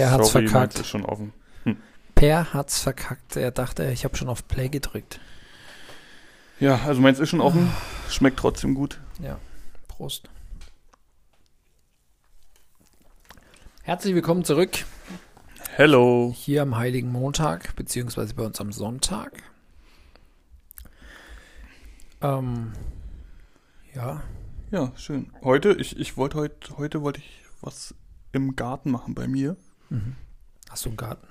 Per hat's Sorry, verkackt. ist schon offen. Per hat's verkackt. Er dachte, ich habe schon auf Play gedrückt. Ja, also meins ist schon offen. Schmeckt trotzdem gut. Prost. Herzlich willkommen zurück Hello. hier am Heiligen Montag, beziehungsweise bei uns am Sonntag. Ähm, ja, Ja, schön. Heute, ich, ich wollte heute, heute wollte ich was im Garten machen bei mir. Mhm. hast du einen Garten?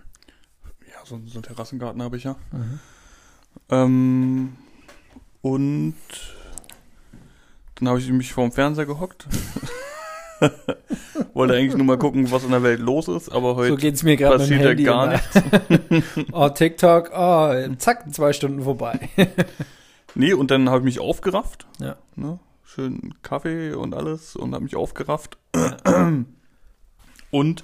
Ja, so, so einen Terrassengarten habe ich ja. Mhm. Ähm, und dann habe ich mich vorm Fernseher gehockt. Wollte eigentlich nur mal gucken, was in der Welt los ist, aber heute So geht's mir passiert ja gar immer. oh, TikTok, oh, zack, zwei Stunden vorbei. Nee, und dann habe ich mich aufgerafft. Ja. Ne? Schön Kaffee und alles und habe mich aufgerafft. und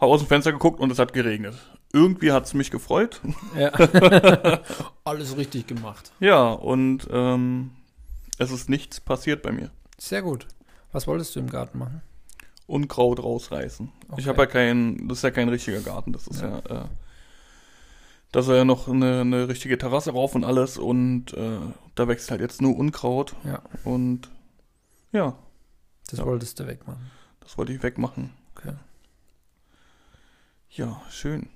habe aus dem Fenster geguckt und es hat geregnet. Irgendwie hat es mich gefreut. ja. Alles richtig gemacht. Ja, und ähm, es ist nichts passiert bei mir. Sehr gut. Was wolltest du im Garten machen? Unkraut rausreißen. Ich Okay. habe ja kein, das ist ja kein richtiger Garten, das ist Ja. ja, äh, da ist ja noch eine, eine richtige Terrasse rauf und alles und äh, da wächst halt jetzt nur Unkraut Ja. und ja, Das Ja. wolltest du wegmachen. das wollte ich wegmachen. Ja, schön.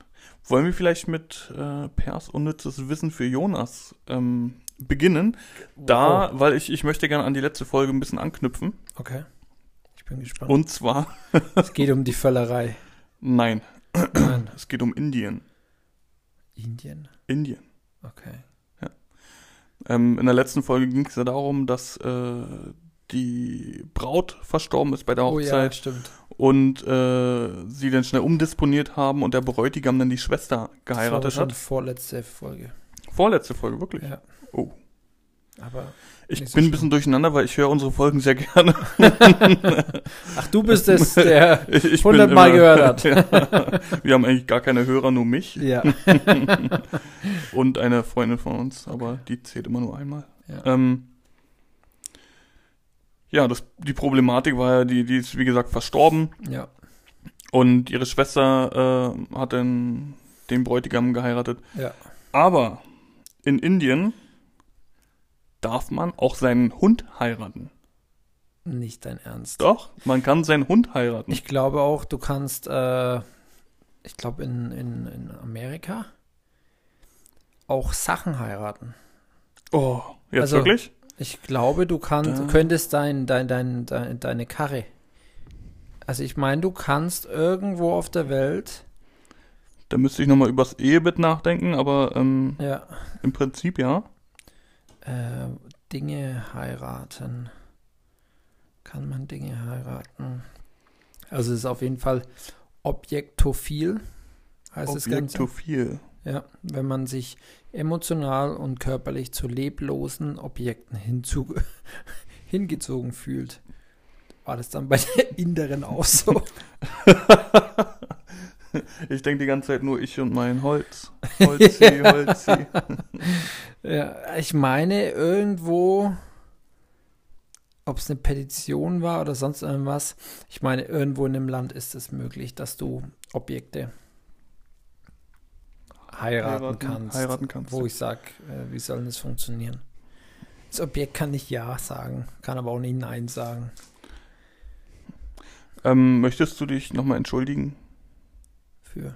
Wollen wir vielleicht mit äh, Pers unnützes Wissen für Jonas ähm, beginnen? Da, weil ich, ich möchte gerne an die letzte Folge ein bisschen anknüpfen. Okay. Ich bin gespannt. Und zwar, es geht um die Völlerei. nein, Nein. es geht um Indien. Indien. Indien. Okay. Ähm, in der letzten Folge ging es ja darum, dass äh, die Braut verstorben ist bei der Oh ja, Hochzeit stimmt. und äh, sie dann schnell umdisponiert haben und der Bräutigam dann die Schwester Das war geheiratet schon hat. vorletzte Folge. Vorletzte Folge, wirklich. Ja. Oh. Aber. Ich so bin ein bisschen durcheinander, weil ich höre unsere Folgen sehr gerne. Ach, du bist es, der Ich, ich bin 100 Mal immer- gehört hat. Ja. Wir haben eigentlich gar keine Hörer, nur mich Ja. und eine Freundin von uns, aber die zählt immer nur einmal. ja. Ähm, ja, das, die Problematik war ja, die, die ist wie gesagt verstorben ja. und ihre Schwester äh, hat dann den Bräutigam geheiratet. Ja. Aber in Indien darf man auch seinen Hund heiraten. Nicht dein Ernst. Doch, man kann seinen Hund heiraten. Ich glaube auch, du kannst, äh, ich glaube in, in, in Amerika auch Sachen heiraten. oh, jetzt Also- wirklich? Ich glaube, du kannst, Da- könntest dein, dein, dein, dein, deine Karre. Also ich meine, du kannst irgendwo auf der Welt, Da müsste ich nochmal übers Ehebett nachdenken, aber ähm, ja, im Prinzip ja. äh, Dinge heiraten. Kann man Dinge heiraten? Also es ist auf jeden Fall objektophil, heißt. Objektophil. Ja, wenn man sich emotional und körperlich zu leblosen Objekten hinzu hingezogen fühlt. War das dann bei der Inneren auch so? Ich denke die ganze Zeit nur ich und mein Holz. Holzi, Holzi. ja, ich meine irgendwo, ob es eine Petition war oder sonst irgendwas, ich meine irgendwo in einem Land ist es möglich, dass du Objekte heiraten, kannst. Heiraten kannst. Wo ich sage, äh, wie soll denn das funktionieren? Das Objekt kann nicht Ja sagen, kann aber auch nicht Nein sagen. Ähm, möchtest du dich nochmal entschuldigen? Für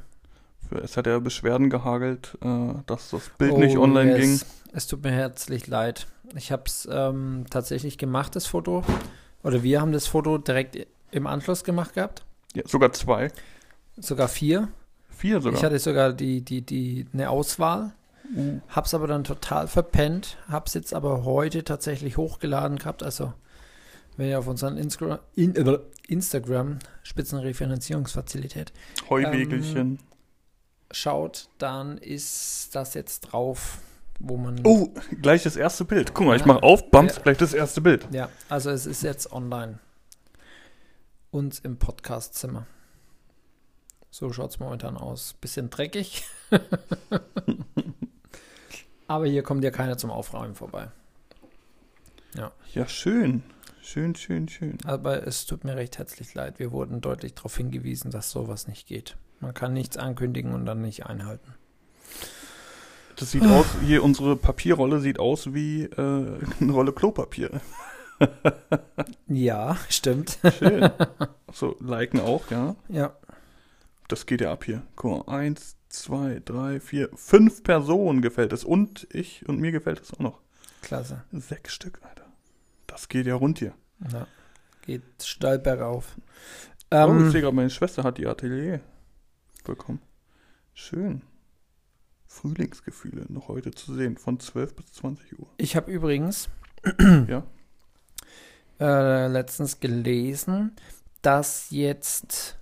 Für, es hat ja Beschwerden gehagelt, äh, dass das Bild Oh, nicht online es, ging. Es tut mir herzlich leid. Ich habe es ähm, tatsächlich gemacht, das Foto. Oder wir haben das Foto direkt im Anschluss gemacht gehabt. Ja, sogar zwei. Sogar vier. Vier sogar. Ich hatte sogar die, die, die, eine Auswahl. Uh, Hab's aber dann total verpennt. Hab's jetzt aber heute tatsächlich hochgeladen gehabt. Also, wenn ihr auf unseren Instra in, äh, Instagram Spitzenrefinanzierungsfazilität Heuwegelchen. Ähm, schaut, dann ist das jetzt drauf, wo man. oh, gleich das erste Bild. Guck mal, ich Ja. mache auf, bams, Ja. gleich das erste Bild. Ja, also es ist jetzt online. Und im Podcastzimmer. So schaut's momentan aus. Bisschen dreckig. Aber hier kommt ja keiner zum Aufräumen vorbei. Ja, schön. Schön, schön, schön. Aber es tut mir recht herzlich leid. Wir wurden deutlich darauf hingewiesen, dass sowas nicht geht. Man kann nichts ankündigen und dann nicht einhalten. Das sieht aus, hier unsere Papierrolle sieht aus wie äh, eine Rolle Klopapier. Ja, stimmt. Schön. So, liken auch, ja. Ja. Das geht ja ab hier. Guck mal, eins, zwei, drei, vier, fünf Personen gefällt es. Und ich und mir gefällt es auch noch. Klasse. Sechs Stück, Alter. Das geht ja rund hier. Ja. Geht steil bergauf. oh, ich Ähm, sehe gerade, meine Schwester hat die Atelier bekommen. Schön. Frühlingsgefühle noch heute zu sehen, von 12 bis 20 Uhr. ich habe übrigens Ja. äh, letztens gelesen, dass jetzt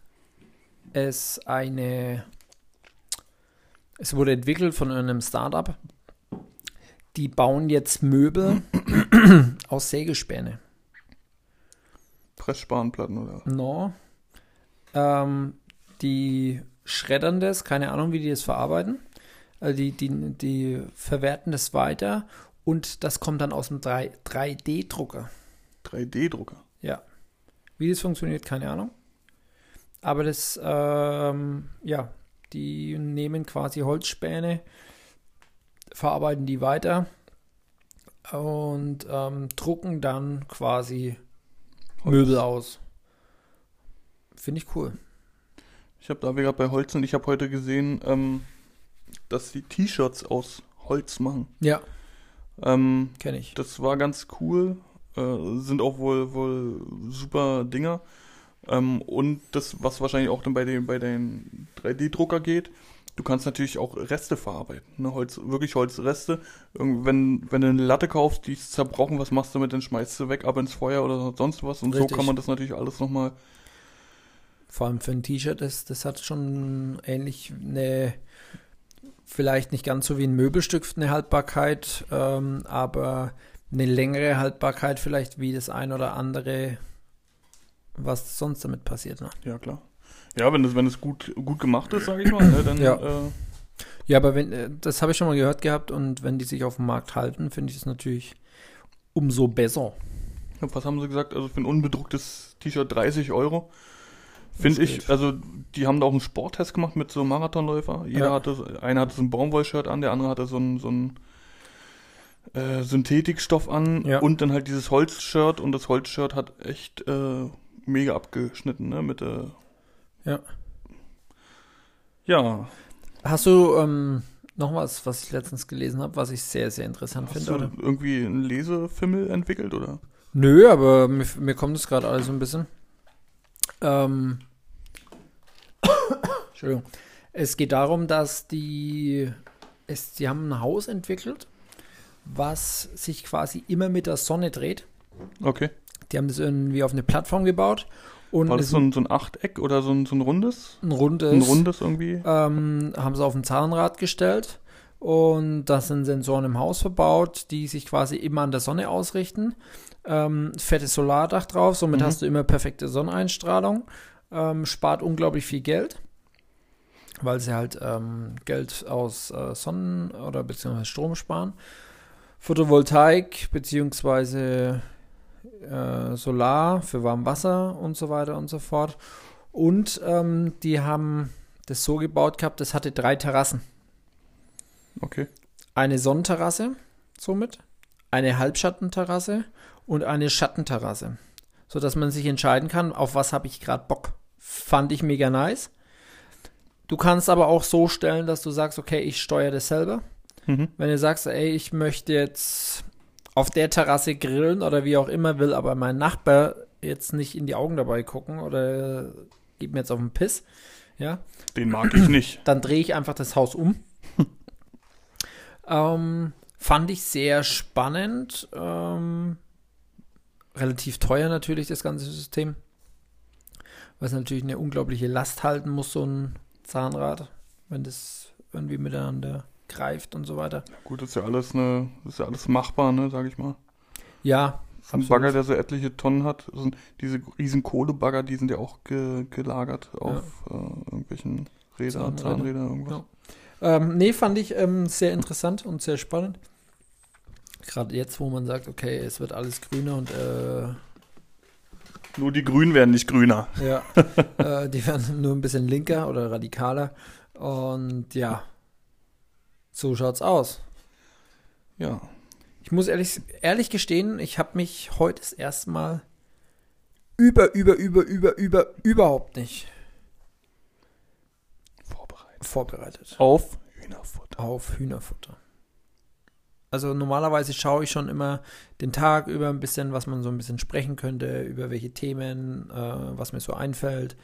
es eine es wurde entwickelt von einem Startup. Die bauen jetzt Möbel aus Sägespäne. Pressspanplatten oder? No. Ähm, die schreddern das, keine Ahnung, wie die das verarbeiten. Also die, die, die verwerten das weiter und das kommt dann aus dem 3, 3D-Drucker. 3D-Drucker. Ja. Wie das funktioniert, keine Ahnung. Aber das, ähm, ja, die nehmen quasi Holzspäne, verarbeiten die weiter und ähm, drucken dann quasi Holz. Möbel aus. Finde ich cool. Ich habe da gerade bei Holz sind, ich habe heute gesehen, ähm, dass sie T-Shirts aus Holz machen. Ja, Ähm, kenne ich. das war ganz cool. Äh, sind auch wohl, wohl super Dinger. Ähm, und das, was wahrscheinlich auch dann bei den, bei den 3D-Drucker geht, du kannst natürlich auch Reste verarbeiten. Ne? Holz, wirklich Holzreste. Wenn, wenn du eine Latte kaufst, die ist zerbrochen, was machst du damit? Dann schmeißt du weg, ab ins Feuer oder sonst was. Und so Richtig. kann man das natürlich alles nochmal. Vor allem für ein T-Shirt, das, das hat schon ähnlich eine, vielleicht nicht ganz so wie ein Möbelstück eine Haltbarkeit, ähm, aber eine längere Haltbarkeit vielleicht wie das ein oder andere, was sonst damit passiert. Ne? Ja, klar. Ja, wenn es wenn gut, gut gemacht ist, sage ich mal, ne, dann Ja. äh, Ja, aber wenn, äh, das habe ich schon mal gehört gehabt und wenn die sich auf dem Markt halten, finde ich es natürlich umso besser. Was haben sie gesagt? Also für ein unbedrucktes T-Shirt 30 Euro. Finde ich, geht. also die haben da auch einen Sporttest gemacht mit so Marathonläufer. Jeder Ja. hatte, einer hatte so ein Baumwollshirt an, der andere hatte so ein, so ein äh, Synthetikstoff an Ja. und dann halt dieses Holzshirt und das Holzshirt hat echt äh, mega abgeschnitten, ne? Mit äh, Ja. Ja. Hast du ähm, noch was, was ich letztens gelesen habe, was ich sehr, sehr interessant Hast finde? du Oder? irgendwie einen Lesefimmel entwickelt oder? Nö, aber mir, mir kommt es gerade alles so ein bisschen. Ähm, Entschuldigung. Es geht darum, dass die, es, die haben ein Haus entwickelt, was sich quasi immer mit der Sonne dreht. Okay. Die haben das irgendwie auf eine Plattform gebaut und War das so ein, so ein Achteck oder so ein, so ein rundes? ein rundes, Ein rundes irgendwie? ähm, haben sie auf ein Zahnrad gestellt und da sind Sensoren im Haus verbaut, die sich quasi immer an der Sonne ausrichten. Ähm, fettes Solardach drauf, somit Mhm. hast du immer perfekte Sonneneinstrahlung. Ähm, spart unglaublich viel Geld, weil sie halt ähm, Geld aus äh, Sonnen- oder beziehungsweise Strom sparen. Photovoltaik beziehungsweise äh, Solar für Warmwasser und so weiter und so fort. Und ähm, die haben das so gebaut gehabt, das hatte drei Terrassen. Okay. Eine Sonnenterrasse somit, eine Halbschattenterrasse und eine Schattenterrasse. Sodass man sich entscheiden kann, auf was habe ich gerade Bock. Fand ich mega nice. Du kannst aber auch so stellen, dass du sagst, okay, ich steuere das selber. Mhm. Wenn du sagst, ey, ich möchte jetzt auf der Terrasse grillen oder wie auch immer, will aber mein Nachbar jetzt nicht in die Augen dabei gucken oder gibt mir jetzt auf den Piss, ja, Den mag ich nicht. dann drehe ich einfach das Haus um. ähm, fand ich sehr spannend. Ähm, relativ teuer natürlich, das ganze System. Es natürlich eine unglaubliche Last halten muss, so ein Zahnrad, wenn das irgendwie miteinander greift und so weiter. Gut, das ist ja alles eine, das ist ja alles machbar, ne, sag ich mal. Ja, So ein Absolut. Bagger, der so etliche Tonnen hat, das sind diese riesen Kohlebagger, die sind ja auch ge gelagert auf äh, irgendwelchen Rädern, Zahnräder. Zahnräder, irgendwas. Ja. Ähm, nee, fand ich ähm, sehr interessant und sehr spannend. Gerade jetzt, wo man sagt, okay, es wird alles grüner und äh, Nur die Grünen werden nicht grüner. Ja, äh, die werden nur ein bisschen linker oder radikaler. Und ja, so schaut's aus. Ja. Ich muss ehrlich, ehrlich gestehen, ich habe mich heute das erste Mal über, über, über, über, über, überhaupt nicht Vorbereitet. vorbereitet Auf Hühnerfutter. auf Hühnerfutter. Also normalerweise schaue ich schon immer den Tag über ein bisschen, was man so ein bisschen sprechen könnte, über welche Themen, äh, was mir so einfällt.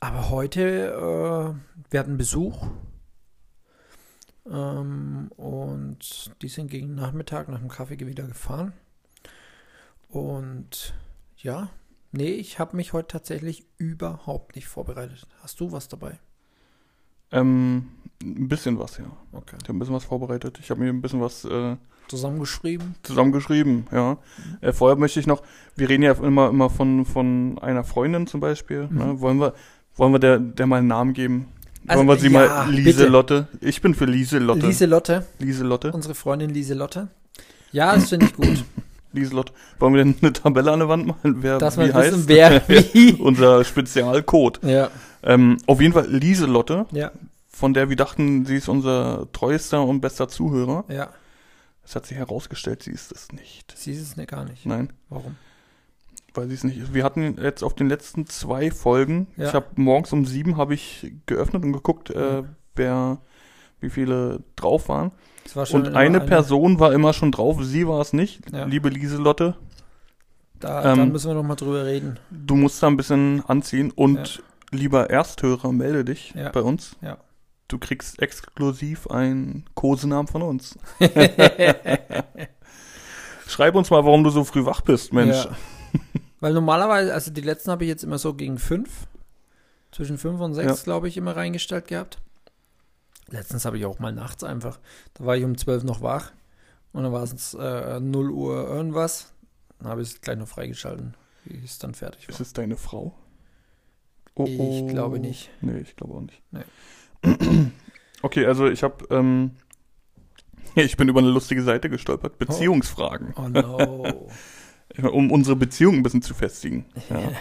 Aber heute, äh, wir hatten Besuch ähm, und die sind gegen Nachmittag nach dem Kaffee wieder gefahren. Und ja, nee, ich habe mich heute tatsächlich überhaupt nicht vorbereitet. Hast du was dabei? Ähm, ein bisschen was, ja. Okay. Ich habe ein bisschen was vorbereitet. Ich habe mir ein bisschen was äh, Zusammengeschrieben? zusammengeschrieben, ja. Äh, vorher möchte ich noch, wir reden ja immer, immer von, von einer Freundin zum Beispiel. Mhm. Ne? Wollen wir, wollen wir der, der mal einen Namen geben? Also, wollen wir sie ja, mal bitte. Lieselotte? Ich bin für Lieselotte. Lieselotte. Lieselotte. Unsere Freundin Lieselotte. Ja, das finde ich gut. Lieselotte. Wollen wir denn eine Tabelle an der Wand malen, wer Dass wie heißt? wissen, wer wie. Unser Spezialcode. ja, Ähm, auf jeden Fall Lieselotte, ja, von der wir dachten, sie ist unser treuester und bester Zuhörer. ja. Es hat sich herausgestellt, sie ist es nicht. Sie ist es ne gar nicht. Nein, Warum? Weil sie es nicht. Wir hatten jetzt auf den letzten zwei Folgen, Ja. ich habe morgens um sieben habe ich geöffnet und geguckt, äh, Mhm. wer, wie viele drauf waren. War Und eine Person war immer schon drauf, sie war es nicht. Ja. Liebe Lieselotte, Da, ähm, müssen wir noch mal drüber reden. du musst da ein bisschen anziehen und lieber Ersthörer, melde dich Ja. bei uns. Ja. Du kriegst exklusiv einen Kosenamen von uns. Schreib uns mal, warum du so früh wach bist, Mensch. Weil normalerweise, also die letzten habe ich jetzt immer so gegen fünf, zwischen fünf und sechs, Ja. glaube ich, immer reingestellt gehabt. Letztens habe ich auch mal nachts einfach, da war ich um zwölf noch wach und dann war es äh, 0 Uhr irgendwas. Dann habe ich es gleich noch freigeschalten, wie es dann fertig Ist war. es deine Frau? Oh, Ich glaube nicht. Nee, ich glaube auch nicht. Nee. Okay, also ich habe, ähm, ich bin über eine lustige Seite gestolpert. Beziehungsfragen. Oh no. Um unsere Beziehung ein bisschen zu festigen.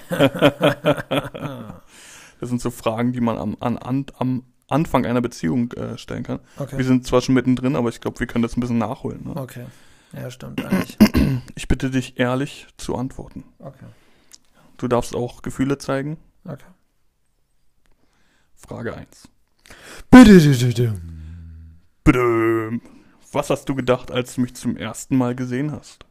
Ja. Das sind so Fragen, die man am, an, an, am Anfang einer Beziehung äh, stellen kann. Okay. Wir sind zwar schon mittendrin, aber ich glaube, wir können das ein bisschen nachholen. Ne? Okay. Ja, stimmt eigentlich. Ich bitte dich ehrlich zu antworten. Okay. Du darfst auch Gefühle zeigen. Okay. Frage 1. Bitte. Bitte. Was hast du gedacht, als du mich zum ersten Mal gesehen hast?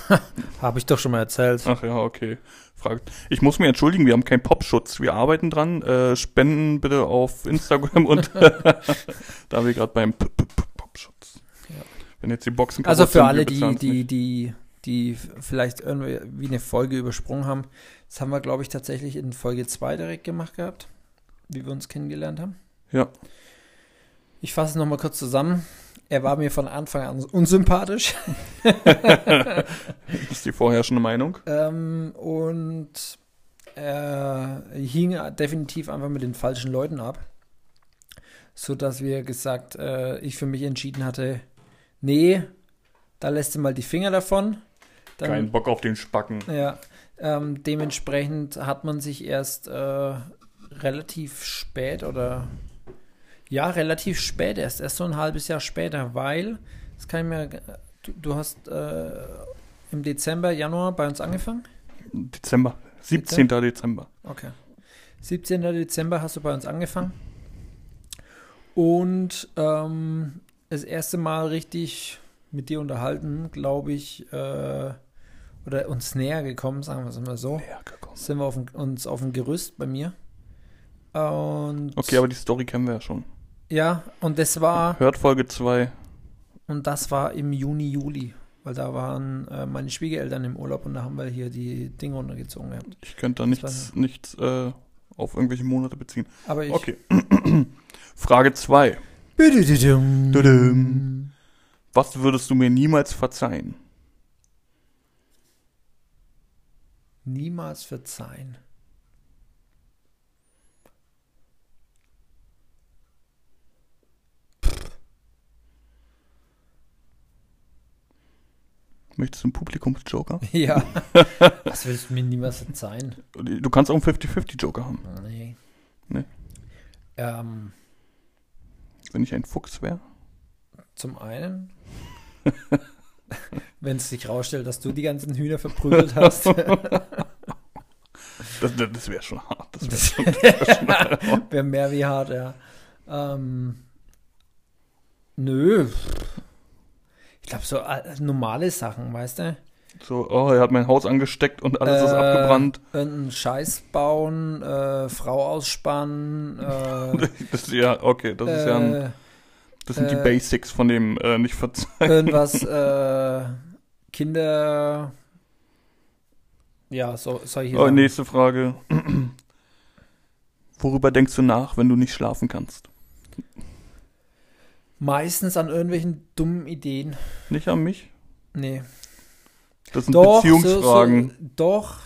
Habe ich doch schon mal erzählt. Ach ja, okay. Frage. Ich muss mich entschuldigen, wir haben keinen Popschutz. Wir arbeiten dran. Äh, spenden bitte auf Instagram und da wir gerade beim P -P -P Popschutz. Ja. Wenn jetzt die Boxen Also für sind, alle, die, die, die, die vielleicht irgendwie wie eine Folge übersprungen haben. Das haben wir, glaube ich, tatsächlich in Folge 2 direkt gemacht gehabt, wie wir uns kennengelernt haben. Ja. Ich fasse es nochmal kurz zusammen. Er war mir von Anfang an unsympathisch. Ist die vorherrschende Meinung? Ähm, und er hing definitiv einfach mit den falschen Leuten ab. Sodass wir gesagt, äh, ich für mich entschieden hatte, nee, da lässt du mal die Finger davon. Dann, Kein Bock auf den Spacken. Ja, ähm, dementsprechend hat man sich erst äh, relativ spät oder ja, relativ spät erst, erst so ein halbes Jahr später, weil, das kann ich mir, du, du hast äh, im Dezember, Januar bei uns angefangen? Dezember. 17. Dezember. Okay. 17. Dezember hast du bei uns angefangen. Und ähm, das erste Mal richtig mit dir unterhalten, glaube ich, äh, oder uns näher gekommen, sagen wir es mal so, Näher gekommen. sind wir auf dem, uns auf dem Gerüst bei mir. Und Okay, aber die Story kennen wir ja schon. Ja, und das war Hört Folge 2. und das war im Juni, Juli, weil da waren äh, meine Schwiegereltern im Urlaub und da haben wir hier die Dinge runtergezogen gehabt. Ich könnte da Das nichts, nichts äh, auf irgendwelche Monate beziehen. Aber ich Okay. Frage 2. Was würdest du mir niemals verzeihen? niemals verzeihen. Möchtest du einen Publikumsjoker? Ja. Was willst du mir niemals sein? Du kannst auch einen 50-50-Joker haben. Nee. Nee. Ähm, Wenn ich ein Fuchs wäre. zum einen, wenn es sich rausstellt, dass du die ganzen Hühner verprügelt hast. Das, das, das wäre schon hart. Das wär Das schon, wäre mehr wie hart, ja. Ähm, nö. Ich glaube, so äh, normale Sachen, weißt du? so, oh, er hat mein Haus angesteckt und alles ist Äh, abgebrannt. Irgendeinen Scheiß bauen, äh, Frau ausspannen, äh, Das, ja, okay, das ist ja ein, äh, das sind die äh, Basics von dem nicht verzeihen. irgendwas, äh, Kinder, ja, so, solche Oh, Sachen. nächste Frage. Worüber denkst du nach, wenn du nicht schlafen kannst? Meistens an irgendwelchen dummen Ideen. Nicht an mich? Nee. Das sind Doch, Beziehungsfragen. So, so, doch.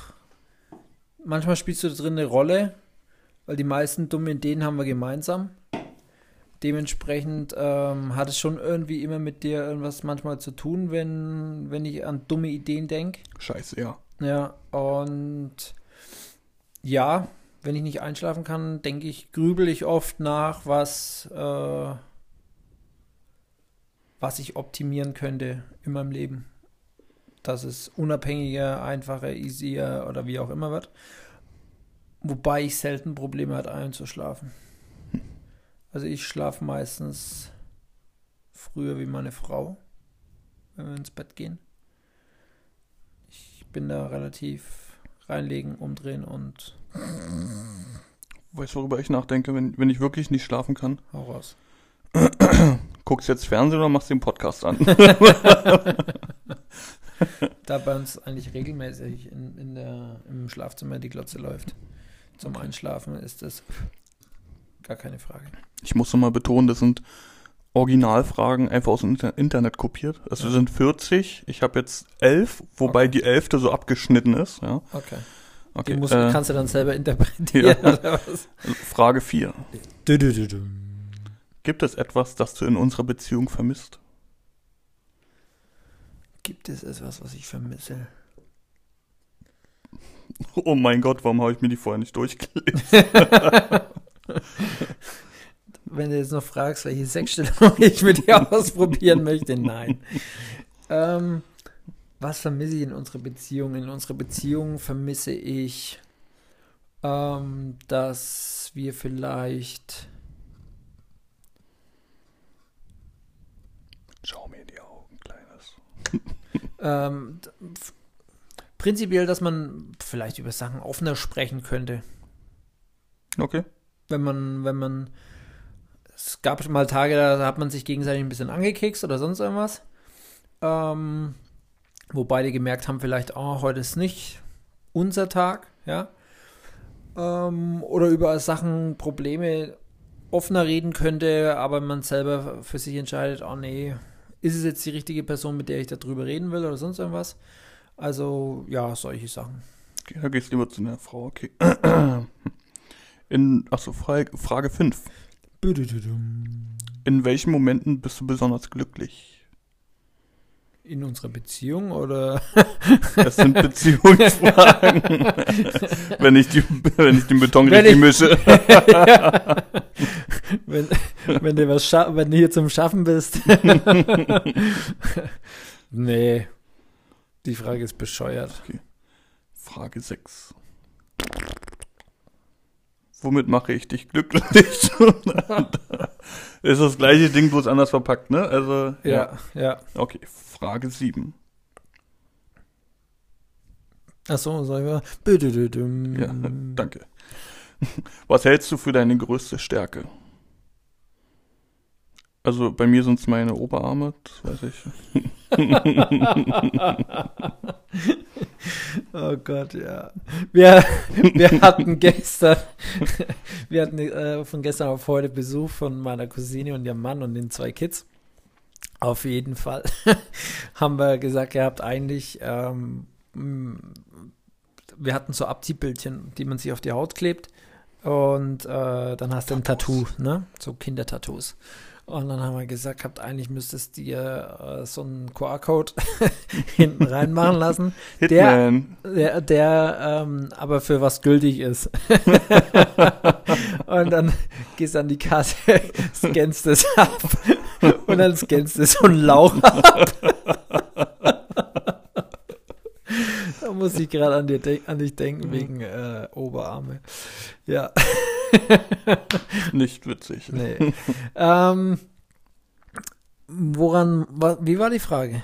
Manchmal spielst du da drin eine Rolle, weil die meisten dummen Ideen haben wir gemeinsam. Dementsprechend ähm, hat es schon irgendwie immer mit dir irgendwas manchmal zu tun, wenn, wenn ich an dumme Ideen denke. Scheiße, ja. Ja, und ja, wenn ich nicht einschlafen kann, denke ich, grübel ich oft nach, was, äh, was ich optimieren könnte in meinem Leben. Dass es unabhängiger, einfacher, easier oder wie auch immer wird. Wobei ich selten Probleme hatte, einzuschlafen. Also ich schlafe meistens früher wie meine Frau, wenn wir ins Bett gehen. Ich bin da relativ reinlegen, umdrehen und Weißt du, worüber ich nachdenke, wenn, wenn ich wirklich nicht schlafen kann? hau raus. Guckst du jetzt Fernsehen oder machst du den Podcast an? Da bei uns eigentlich regelmäßig in, in der, im Schlafzimmer die Glotze läuft. Zum Einschlafen ist das gar keine Frage. Ich muss noch mal betonen, das sind Originalfragen einfach aus dem Inter Internet kopiert. Also Ja. sind 40. Ich habe jetzt 11, wobei Okay. die 11. so abgeschnitten ist. Ja. Okay. Okay. Die musst, äh, kannst du dann selber interpretieren Ja. oder was? Frage 4. Du, du, du, du. Gibt es etwas, das du in unserer Beziehung vermisst? Gibt es etwas, was ich vermisse? Oh mein Gott, warum habe ich mir die vorher nicht durchgelesen? Wenn du jetzt noch fragst, welche Sechsstellung ich mit dir ausprobieren möchte, nein. Ähm, was vermisse ich in unserer Beziehung? In unserer Beziehung vermisse ich, ähm, dass wir vielleicht Schau mir in die Augen, Kleines. Ähm, prinzipiell, dass man vielleicht über Sachen offener sprechen könnte. Okay. wenn man, wenn man, es gab schon mal Tage, da hat man sich gegenseitig ein bisschen angekekst oder sonst irgendwas. Ähm, wo beide gemerkt haben, vielleicht, oh, heute ist nicht unser Tag, ja. Ähm, oder über Sachen, Probleme offener reden könnte, aber man selber für sich entscheidet, oh nee, ist es jetzt die richtige Person, mit der ich darüber reden will oder sonst irgendwas. Also, ja, solche Sachen. okay. Da gehst du lieber zu einer Frau, okay. In, achso, Frage, Frage 5. In welchen Momenten bist du besonders glücklich? In unserer Beziehung oder Das sind Beziehungsfragen. wenn, ich die, wenn ich den Beton Wenn richtig ich- mische. wenn, wenn du was wenn du hier zum Schaffen bist. nee. Die Frage ist bescheuert. Frage 6. Womit mache ich dich glücklich? ist das gleiche Ding, bloß anders verpackt, ne? Also, Ja, ja. Okay, Frage 7. Achso, sag ich mal. Büdüdüdüm. Ja, danke. Was hältst du für deine größte Stärke? Also bei mir sind es meine Oberarme, das weiß ich. Oh Gott, ja. Wir, wir hatten gestern, wir hatten äh, von gestern auf heute Besuch von meiner Cousine und ihrem Mann und den zwei Kids. Auf jeden Fall haben wir gesagt gehabt, eigentlich, ähm, wir hatten so Abziehbildchen, die man sich auf die Haut klebt, Und äh, dann hast du ein Tattoo, ne? So Kindertattoos. Und dann haben wir gesagt, habt eigentlich müsstest dir äh, so einen QR-Code hinten reinmachen lassen, der, Hitman. der, der ähm, aber für was gültig ist. und dann gehst du an die Kasse, scannst es ab und dann scannst du so einen Lauch ab. da muss ich gerade an, an dich denken wegen äh, Oberarme. Ja. Nicht witzig. Nee. ähm, woran, wa, wie war die Frage?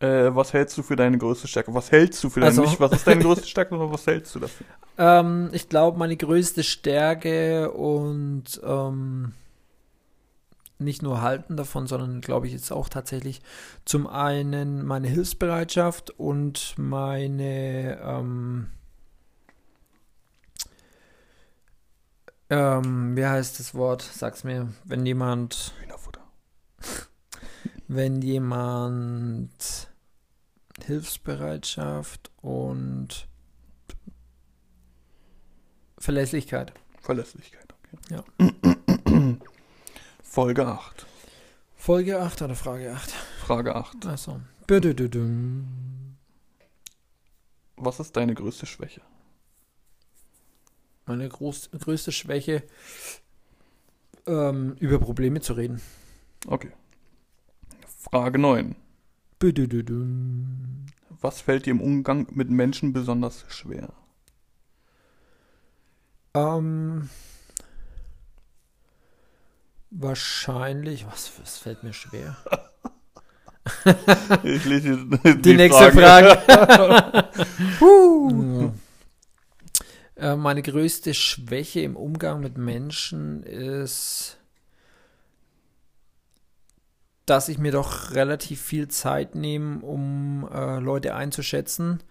Äh, was hältst du für deine größte Stärke? Was hältst du für deine, Also- nicht was ist deine größte Stärke, sondern was hältst du dafür? Ähm, ich glaube, meine größte Stärke und ähm, nicht nur halten davon, sondern glaube ich jetzt auch tatsächlich zum einen meine Hilfsbereitschaft und meine ähm, ähm, wie heißt das Wort? Sag's mir, wenn jemand Hühnerfutter. wenn jemand Hilfsbereitschaft und Verlässlichkeit. Verlässlichkeit, okay. Ja. Folge 8. Folge 8 oder Frage 8? Frage 8. Achso. Was ist deine größte Schwäche? Meine groß, größte Schwäche, ähm, über Probleme zu reden. Okay. Frage 9. Büdüdüdüm. Was fällt dir im Umgang mit Menschen besonders schwer? Ähm, wahrscheinlich, was, was fällt mir schwer? Ich lese die, Die, nächste Frage. Ja. Äh, Meine größte Schwäche im Umgang mit Menschen ist, dass ich mir doch relativ viel Zeit nehme, um äh, Leute einzuschätzen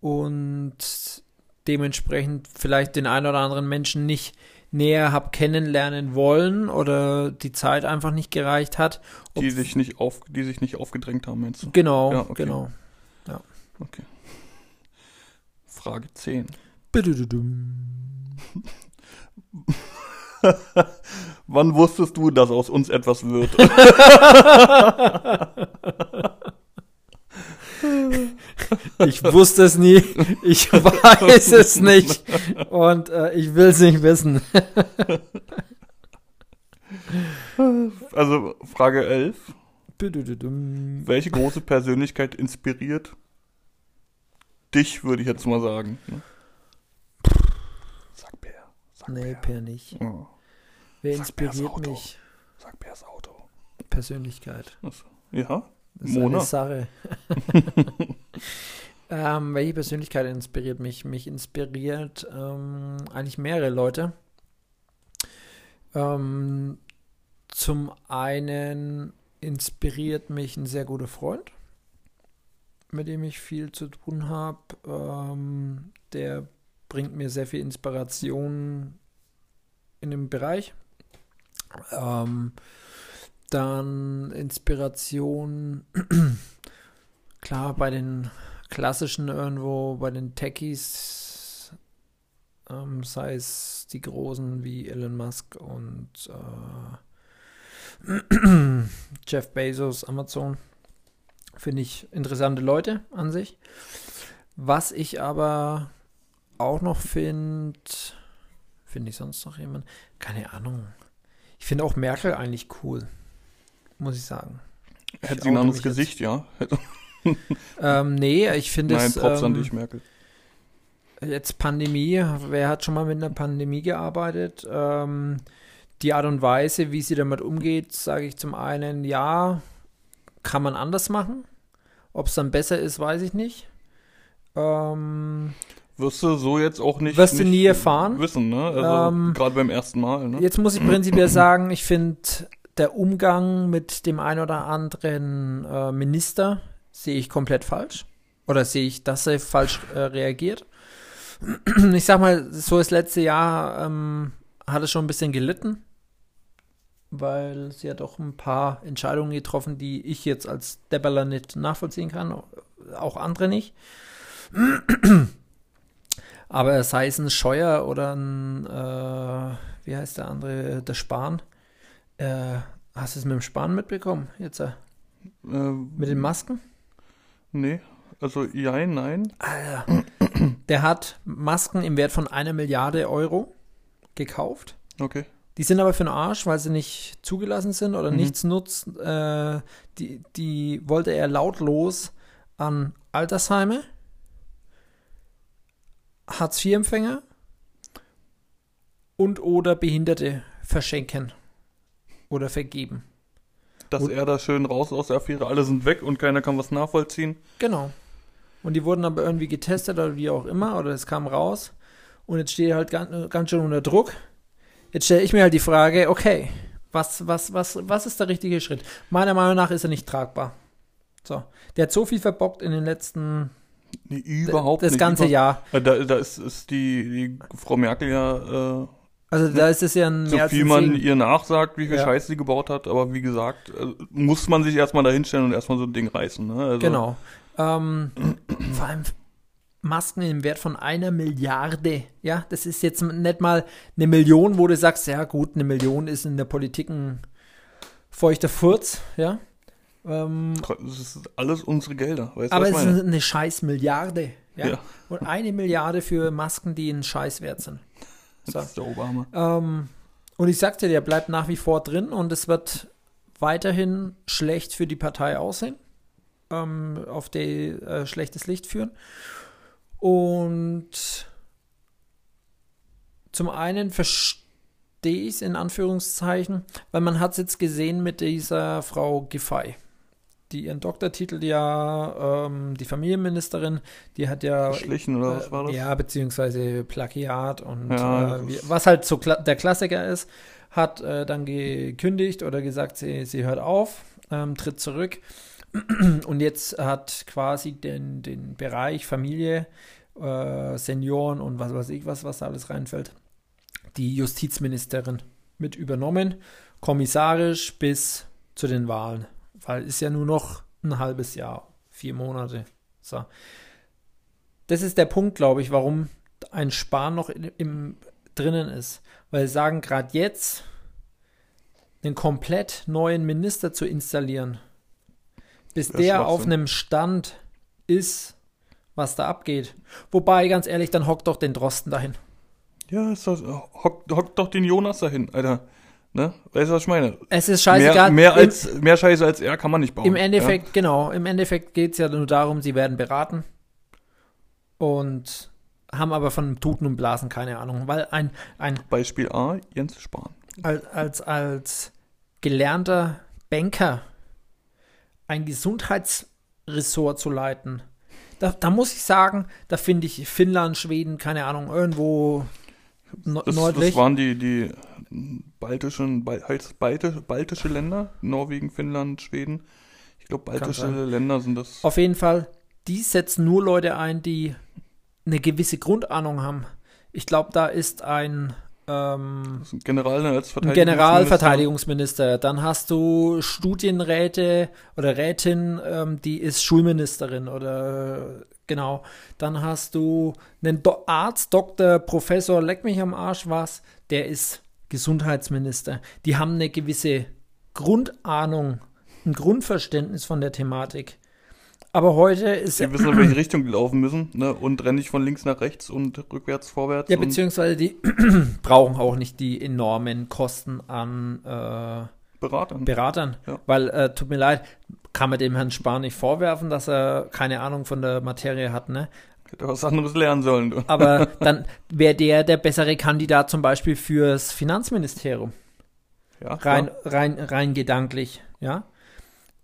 und dementsprechend vielleicht den einen oder anderen Menschen nicht näher habe kennenlernen wollen oder die Zeit einfach nicht gereicht hat. Die sich nicht auf, die sich nicht aufgedrängt haben, meinst du? Genau, Ja, okay. genau. Okay. Frage 10. Büdüdüdüm. Wann wusstest du, dass aus uns etwas wird? Ich wusste es nie, ich weiß es nicht und äh, ich will es nicht wissen. Also Frage 11. Büdüdüdüm. Welche große Persönlichkeit inspiriert dich, würde ich jetzt mal sagen? ne? Sag Bär. Sag Nee. Per nicht. Oh, Wer Sag inspiriert mich? sag Bärs Auto. Persönlichkeit. Achso. Ja? Das ist Mona? eine Sache. ähm, welche Persönlichkeit inspiriert mich? Mich inspiriert ähm, eigentlich mehrere Leute. Ähm, zum einen inspiriert mich ein sehr guter Freund, mit dem ich viel zu tun habe. Ähm, der bringt mir sehr viel Inspiration in dem Bereich. Ähm, dann Inspiration, klar, bei den klassischen irgendwo, bei den Techies, ähm, sei es die Großen wie Elon Musk und äh, Jeff Bezos, Amazon, finde ich interessante Leute an sich. Was ich aber auch noch finde, finde ich sonst noch jemand? Keine Ahnung. Ich finde auch Merkel eigentlich cool, muss ich sagen. Hätte sie ein anderes. Gesicht, ja? Ähm, nee, ich finde Nein, es Props an ähm, dich, Merkel. jetzt Pandemie. Wer hat schon mal mit einer Pandemie gearbeitet? Ähm, die Art und Weise, wie sie damit umgeht, sage ich zum einen, ja, kann man anders machen. Ob es dann besser ist, weiß ich nicht. Ähm, Wirst du so jetzt auch nicht, Wirst du nicht nie erfahren. wissen, ne? Also Ähm, gerade beim ersten Mal, ne? Jetzt muss ich prinzipiell sagen, ich finde, der Umgang mit dem ein oder anderen äh, Minister sehe ich komplett falsch. Oder sehe ich, dass er falsch äh, reagiert. Ich sag mal, so das letzte Jahr ähm, hat es schon ein bisschen gelitten, weil sie ja doch ein paar Entscheidungen getroffen, die ich jetzt als Debbeler nicht nachvollziehen kann, auch andere nicht. Aber sei es ein Scheuer oder ein, äh, wie heißt der andere, der Spahn. Äh, hast du es mit dem Spahn mitbekommen? Jetzt äh, Äh, mit den Masken? nee, also ja, nein. Alter. Der hat Masken im Wert von einer Milliarde Euro gekauft. Okay. Die sind aber für den Arsch, weil sie nicht zugelassen sind oder Mhm. nichts nutzen. Äh, die, die wollte er lautlos an Altersheime, Hartz-IV-Empfänger und oder Behinderte verschenken oder vergeben. Dass Und- er da schön raus aus der Affäre, alle sind weg und keiner kann was nachvollziehen. Genau. Und die wurden aber irgendwie getestet oder wie auch immer, oder es kam raus. Und jetzt steht er halt ganz, ganz schön unter Druck. Jetzt stelle ich mir halt die Frage, okay, was, was, was, was ist der richtige Schritt? Meiner Meinung nach ist er nicht tragbar. So. Der hat so viel verbockt in den letzten Nee, überhaupt das nicht. ganze Über- Jahr. Äh, Da, da ist, ist die, die Frau Merkel ja, äh, Also da ist es ja ein so viel ein man ihr nachsagt, wie viel Ja. Scheiße sie gebaut hat, aber wie gesagt, äh, muss man sich erstmal da hinstellen und erstmal so ein Ding reißen. Ne? Also, Genau. Ähm, vor allem Masken im Wert von einer Milliarde. Ja, das ist jetzt nicht mal eine Million, wo du sagst, ja gut, eine Million ist in der Politik ein feuchter Furz, ja. Ähm, Das ist alles unsere Gelder. Weißt aber es ist eine scheiß Milliarde. Ja? Ja. Und eine Milliarde für Masken, die einen Scheiß wert sind. So. Das ist der Obama. Ähm, und ich sagte, der bleibt nach wie vor drin und es wird weiterhin schlecht für die Partei aussehen, ähm, auf die äh, schlechtes Licht führen. Und zum einen verstehe ich es in Anführungszeichen, weil man hat es jetzt gesehen mit dieser Frau Giffey, die ihren Doktortitel ja, ähm, die Familienministerin, die hat ja Schlichen oder was äh, war das? Ja, beziehungsweise Plagiat und Ja, äh, wie, was halt so kla der Klassiker ist, hat äh, dann gekündigt oder gesagt, sie, sie hört auf, ähm, tritt zurück. Und jetzt hat quasi den, den Bereich Familie, äh, Senioren und was weiß ich was, was da alles reinfällt, die Justizministerin mit übernommen, kommissarisch bis zu den Wahlen. Weil ist ja nur noch ein halbes Jahr, vier Monate. So das ist der Punkt, glaube ich, warum ein Spahn noch in, im, drinnen ist. Weil sie sagen, gerade jetzt einen komplett neuen Minister zu installieren, bis Das der auf einem Stand ist, was da abgeht. Wobei, ganz ehrlich, dann hockt doch den Drosten dahin. Ja, ist das, hock, hock doch den Jonas dahin, Alter. Ne? Weißt du, was ich meine? Es ist Mehr, scheißegal. mehr, Im- als, mehr Scheiße als er kann man nicht bauen. Im Endeffekt, genau, im Endeffekt geht es ja nur darum, sie werden beraten und haben aber von Tuten und Blasen keine Ahnung, weil ein, ein Ja? Beispiel A, Jens Spahn. als, als, als gelernter Banker ein Gesundheitsressort zu leiten, da, da muss ich sagen, da finde ich Finnland, Schweden, keine Ahnung, irgendwo no Das, das waren die, die baltischen, Bal baltische, Länder, Norwegen, Finnland, Schweden. Ich glaube, baltische. Länder sind das. Auf jeden Fall, die setzen nur Leute ein, die eine gewisse Grundahnung haben. Ich glaube, da ist ein ähm, General als Ein Verteidigungsminister. Generalverteidigungsminister. Dann hast du Studienräte oder Rätin, ähm, die ist Schulministerin oder äh, genau. Dann hast du einen Do Arzt, Doktor, Professor, leck mich am Arsch was, der ist Gesundheitsminister. Die haben eine gewisse Grundahnung, ein Grundverständnis von der Thematik. Aber heute ist Sie wissen, in welche Richtung die laufen müssen, ne? Und rennen nicht von links nach rechts und rückwärts, vorwärts. Ja, beziehungsweise die brauchen auch nicht die enormen Kosten an äh, Beratern. Beratern. Ja. Weil, äh, tut mir leid, kann man dem Herrn Spahn nicht vorwerfen, dass er keine Ahnung von der Materie hat, ne? Hätte was anderes lernen sollen. Du. Aber dann wäre der der bessere Kandidat zum Beispiel fürs Finanzministerium. Ja, Rein, klar. rein, rein gedanklich, ja.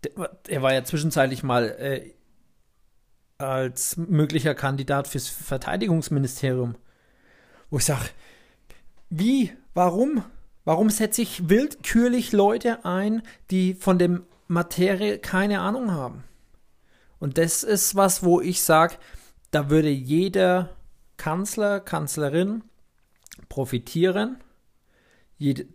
Der, er war ja zwischenzeitlich mal äh, als möglicher Kandidat fürs Verteidigungsministerium. Wo ich sage, wie, warum? Warum setze ich willkürlich Leute ein, die von der Materie keine Ahnung haben? Und das ist was, wo ich sage, da würde jeder Kanzler, Kanzlerin profitieren.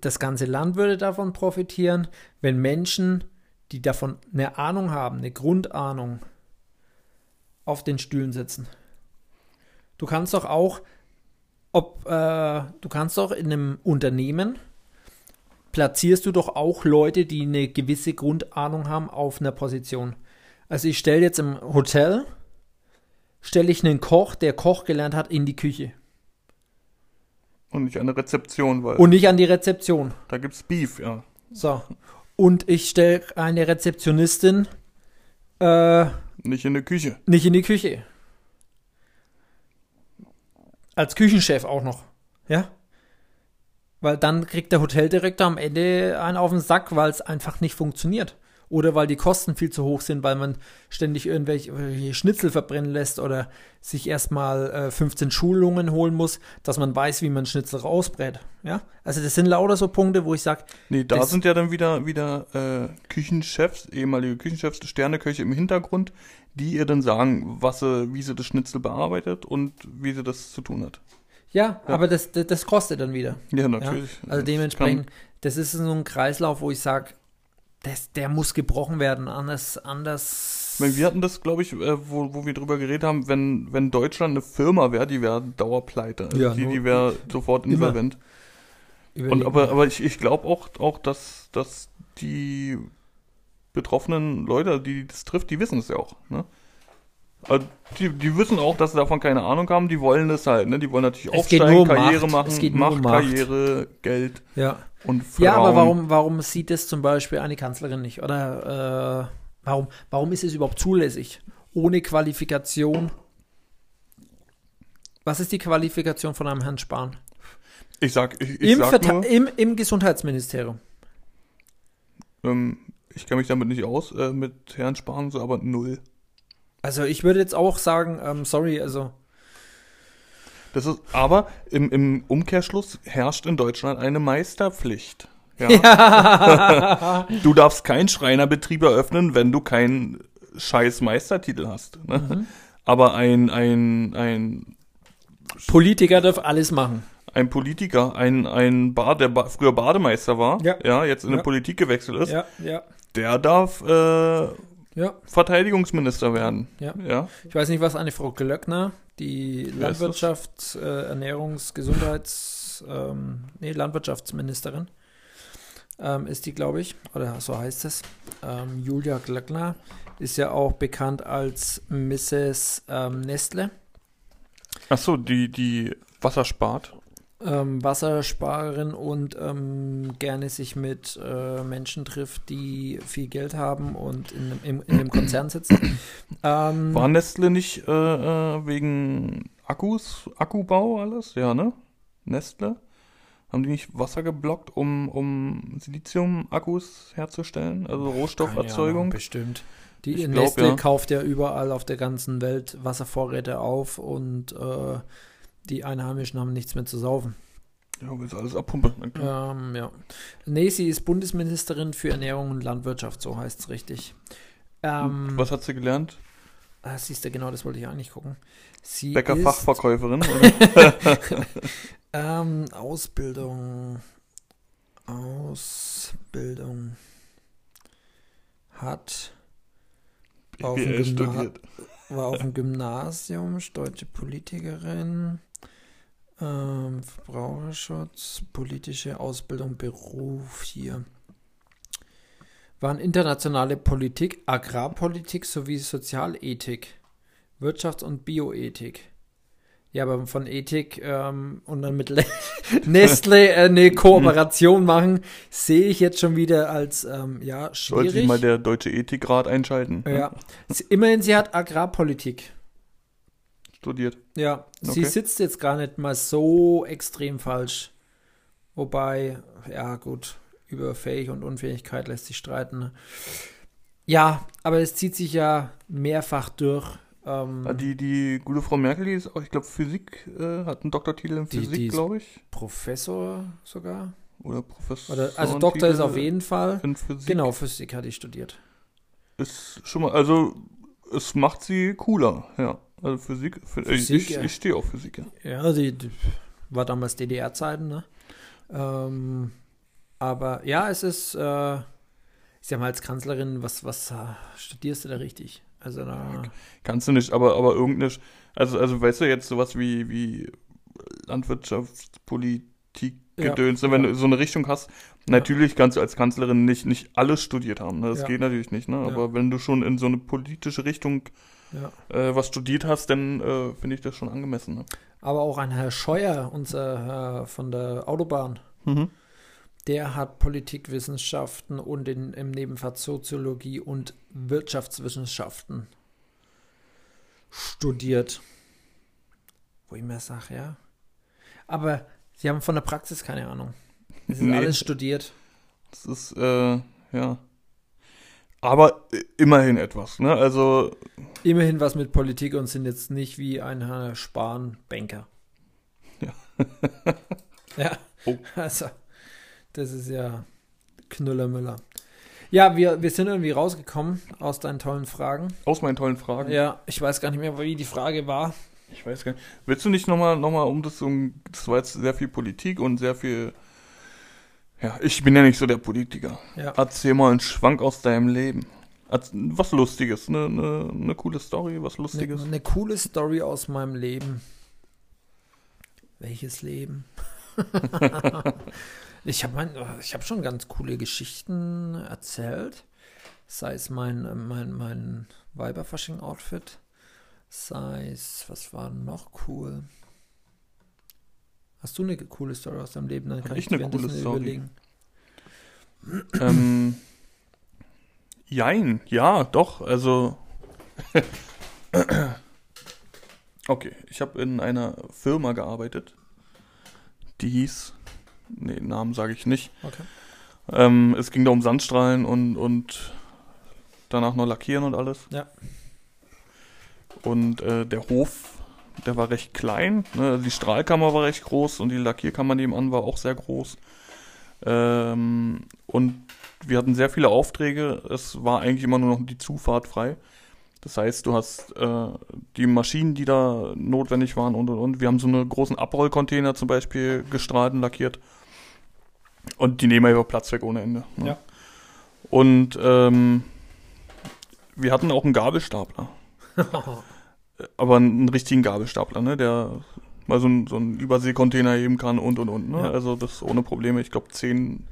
Das ganze Land würde davon profitieren, wenn Menschen, die davon eine Ahnung haben, eine Grundahnung, auf den Stühlen sitzen. Du kannst doch auch ob äh, du kannst doch in einem Unternehmen platzierst du doch auch Leute, die eine gewisse Grundahnung haben auf einer Position. Also ich stelle jetzt im Hotel, stelle ich einen Koch, der Koch gelernt hat, in die Küche. Und nicht an der Rezeption, weil Und nicht an die Rezeption. da gibt's Beef, ja. So. Und ich stelle eine Rezeptionistin äh, Nicht in der Küche. nicht in die Küche. Als Küchenchef auch noch. Ja? Weil dann kriegt der Hoteldirektor am Ende einen auf den Sack, weil es einfach nicht funktioniert. Oder weil die Kosten viel zu hoch sind, weil man ständig irgendwelche irgendwelche Schnitzel verbrennen lässt oder sich erstmal äh, 15 Schulungen holen muss, dass man weiß, wie man Schnitzel rausbrät. Ja? Also das sind lauter so Punkte, wo ich sage, Nee, da sind ja dann wieder, wieder äh, Küchenchefs, ehemalige Küchenchefs, Sterneköche im Hintergrund, die ihr dann sagen, was sie, wie sie das Schnitzel bearbeitet und wie sie das zu tun hat. ja, aber das, das, das kostet dann wieder. Ja, natürlich. Also Das dementsprechend, das ist so ein Kreislauf, wo ich sage, das, der muss gebrochen werden, anders, anders. Ich meine, wir hatten das, glaube ich, äh, wo, wo wir drüber geredet haben, wenn, wenn Deutschland eine Firma wäre, die wäre Dauerpleite. Also Ja, die, die wäre sofort insolvent. Und aber, aber ich, ich glaube auch, auch dass, dass die betroffenen Leute, die das trifft, die wissen es ja auch. Ne? Also die, die wissen auch, dass sie davon keine Ahnung haben, die wollen das halt, ne? Die wollen natürlich Es aufsteigen, um Karriere Macht. machen, Es geht nur Macht, um Macht. Karriere, Geld ja. Und Frauen. ja, aber warum, warum sieht es zum Beispiel eine Kanzlerin nicht? Oder äh, warum, warum ist es überhaupt zulässig? Ohne Qualifikation. Was ist die Qualifikation von einem Herrn Spahn? Ich sag, ich, ich Im, sag Verta- nur, im, Im Gesundheitsministerium. ähm, ich kenne mich damit nicht aus, äh, mit Herrn Spahn, so, aber null. Also ich würde jetzt auch sagen, ähm, sorry, also Das ist, aber im, im Umkehrschluss herrscht in Deutschland eine Meisterpflicht. Ja. du darfst keinen Schreinerbetrieb eröffnen, wenn du keinen scheiß Meistertitel hast. Ne? Mhm. Aber ein, ein, ein, Politiker dürfen alles machen. ein Politiker, ein, ein Bad, der ba früher Bademeister war, Ja. jetzt in Ja. die Politik gewechselt ist, Ja, ja, der darf äh, ja, Verteidigungsminister werden. Ja. ja. Ich weiß nicht, was eine Frau Glöckner, die Wer? Landwirtschafts-, äh, Ernährungs-, Gesundheits-, ähm, nee, Landwirtschaftsministerin ähm, ist die, glaube ich, oder so heißt es. Ähm, Julia Glöckner ist ja auch bekannt als Mrs. Ähm, Nestle. Ach so, die, die Wasser spart. Ähm, Wassersparerin und ähm, gerne sich mit äh, Menschen trifft, die viel Geld haben und in, einem- im, in einem Konzern sitzen. Ähm, War Nestle nicht äh, äh, wegen Akkus, Akkubau alles? Ja, ne? Nestle? Haben die nicht Wasser geblockt, um, um Silizium-Akkus herzustellen? Also Rohstofferzeugung? bestimmt. Die Ich glaub, Nestle ja. kauft ja überall auf der ganzen Welt Wasservorräte auf und äh, die Einheimischen haben nichts mehr zu saufen. Ja, willst alles abpumpen. Ähm, ja. Nee, sie ist Bundesministerin für Ernährung und Landwirtschaft, so heißt es richtig. Ähm, Was hat sie gelernt? ah, siehst du, genau, das wollte ich eigentlich gucken. Sie Bäckerfachverkäuferin? oder? ähm, Ausbildung. Ausbildung. Hat Auf studiert. war auf dem Gymnasium, deutsche Politikerin, ähm, Verbraucherschutz, politische Ausbildung, Beruf hier. Waren internationale Politik, Agrarpolitik sowie Sozialethik, Wirtschafts- und Bioethik. Ja, aber von Ethik ähm, und dann mit Le Nestle äh, eine Kooperation machen, sehe ich jetzt schon wieder als ähm, ja Sollte sich schwierig. mal der Deutsche Ethikrat einschalten. ne? Ja. Immerhin, sie hat Agrarpolitik. Studiert. Ja, sie Okay. sitzt jetzt gar nicht mal so extrem falsch. Wobei, ja, gut, über Fähig und Unfähigkeit lässt sich streiten. ne? Ja, aber es zieht sich ja mehrfach durch. Ähm, Ah, Die, die gute Frau Merkel, die ist auch, ich glaube, Physik, äh, hat einen Doktortitel in Physik, glaube ich. Professor sogar? Oder Professor. Oder, also Doktor ist auf jeden Fall. In Physik. Genau, Physik hat die studiert. Ist schon mal, also, es macht sie cooler, ja. Also Physik, Ph- Physik, ich, ja. ich stehe auf Physik, ja. Ja, die, die war damals DDR-Zeiten, ne? Ähm, aber ja, es ist, äh, ich sag mal, als Kanzlerin, was, was äh, studierst du da richtig? Also da, Kannst du nicht, aber, aber irgendeine, also, also weißt du jetzt sowas wie, wie Landwirtschaftspolitik Ja, gedöns, ne? wenn ja. du so eine Richtung hast. Natürlich kannst du als Kanzlerin nicht, nicht alles studiert haben, ne? das Ja. geht natürlich nicht, ne? Ja. aber wenn du schon in so eine politische Richtung Ja. äh, was studiert hast, dann äh, finde ich das schon angemessen. Ne? Aber auch ein Herr Scheuer, unser Herr von der Autobahn, Mhm. der hat Politikwissenschaften und in, im Nebenfach Soziologie und Wirtschaftswissenschaften studiert. Wo ich mir sage, ja. Aber sie haben von der Praxis keine Ahnung. Es ist Nee. alles studiert. Das ist, äh, ja. Aber immerhin etwas, ne? Also, Immerhin was mit Politik und sind jetzt nicht wie ein Herr Spahn Banker. Ja. ja. Oh. Also, das ist ja Knüllermüller. Ja, wir, wir sind irgendwie rausgekommen aus deinen tollen Fragen. aus meinen tollen Fragen. Ja, ich weiß gar nicht mehr, wie die Frage war. Ich weiß gar nicht. Willst du nicht nochmal, noch mal, um das, um, das war jetzt sehr viel Politik und sehr viel, ja, ich bin ja nicht so der Politiker. Ja. Erzähl mal einen Schwank aus deinem Leben. Was Lustiges, eine ne, ne coole Story, was Eine Lustiges. ne coole Story aus meinem Leben. Welches Leben? ich habe hab schon ganz coole Geschichten erzählt. Sei es mein, mein, mein Weiberfasching-Outfit. Sei es, was war noch cool? Hast du eine coole Story aus deinem Leben? Dann kann ich ich eine coole Story? überlegen. ähm, jein, ja, doch, also. okay, ich habe in einer Firma gearbeitet, die hieß, nee, Namen sage ich nicht. Okay. Ähm, es ging da um Sandstrahlen und, und danach noch lackieren und alles. Ja. Und äh, der Hof, der war recht klein. Ne? Die Strahlkammer war recht groß und die Lackierkammer nebenan war auch sehr groß. Ähm, und wir hatten sehr viele Aufträge. Es war eigentlich immer nur noch die Zufahrt frei. Das heißt, du hast äh, die Maschinen, die da notwendig waren und und und. Wir haben so eine großen Abrollcontainer zum Beispiel gestrahlt und lackiert. Und die nehmen einfach Platz weg ohne Ende. Ne? Ja. Und ähm, wir hatten auch einen Gabelstapler. Aber einen richtigen Gabelstapler, ne? Der mal so einen, so einen Überseekontainer heben kann und und und. Ne? Ja. Also das ohne Probleme. Ich glaube 10,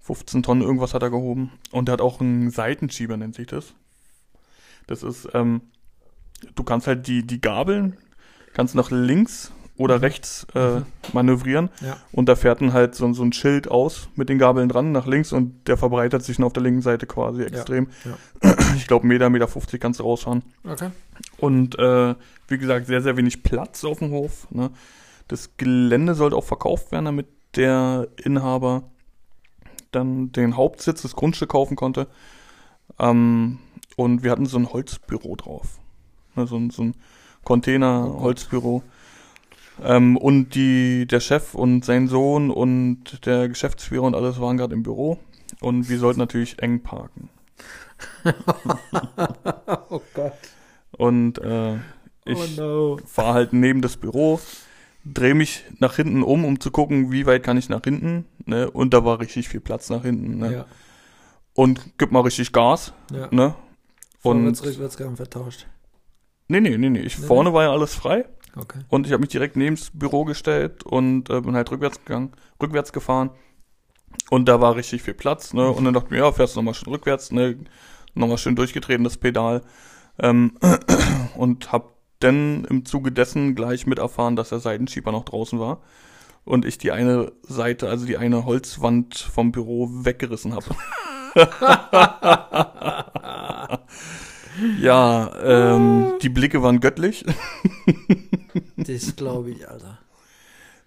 15 Tonnen irgendwas hat er gehoben. Und er hat auch einen Seitenschieber, nennt sich das. Das ist, ähm, du kannst halt die, die Gabeln, kannst nach links oder Mhm. rechts äh, Mhm. manövrieren. Ja. Und da fährt dann halt so, so ein Schild aus mit den Gabeln dran nach links und der verbreitert sich dann auf der linken Seite quasi extrem. Ich glaube, Meter, Meter 50 kannst du rausfahren. Okay. Und äh, wie gesagt, sehr, sehr wenig Platz auf dem Hof. Ne? Das Gelände sollte auch verkauft werden, damit der Inhaber dann den Hauptsitz, das Grundstück kaufen konnte. Ähm, und wir hatten so ein Holzbüro drauf. Ne, so, ein, so ein Oh Container-Holzbüro. Ähm, und die, der Chef und sein Sohn und der Geschäftsführer und alles waren gerade im Büro. Und wir sollten natürlich eng parken. oh Gott. Und äh, ich oh no. fahre halt neben das Büro, drehe mich nach hinten um, um zu gucken, wie weit kann ich nach hinten. Ne? Und da war richtig viel Platz nach hinten. Ne? Ja. Und gib mal richtig Gas. Ja. Ne? Und rückwärts vertauscht. nee, nee, nee, nee. Ich, Nee, vorne war ja alles frei. Okay. Und ich habe mich direkt neben das Büro gestellt und äh, bin halt rückwärts gegangen, rückwärts gefahren. Und da war richtig viel Platz, ne? Und dann dachte ich mir, ja, fährst du nochmal schön rückwärts, ne? Nochmal schön durchgetreten, das Pedal. Ähm, und hab dann im Zuge dessen gleich mit erfahren, dass der Seitenschieber noch draußen war. Und ich die eine Seite, also die eine Holzwand vom Büro weggerissen habe. ja, ähm, die Blicke waren göttlich. Das glaube ich, Alter.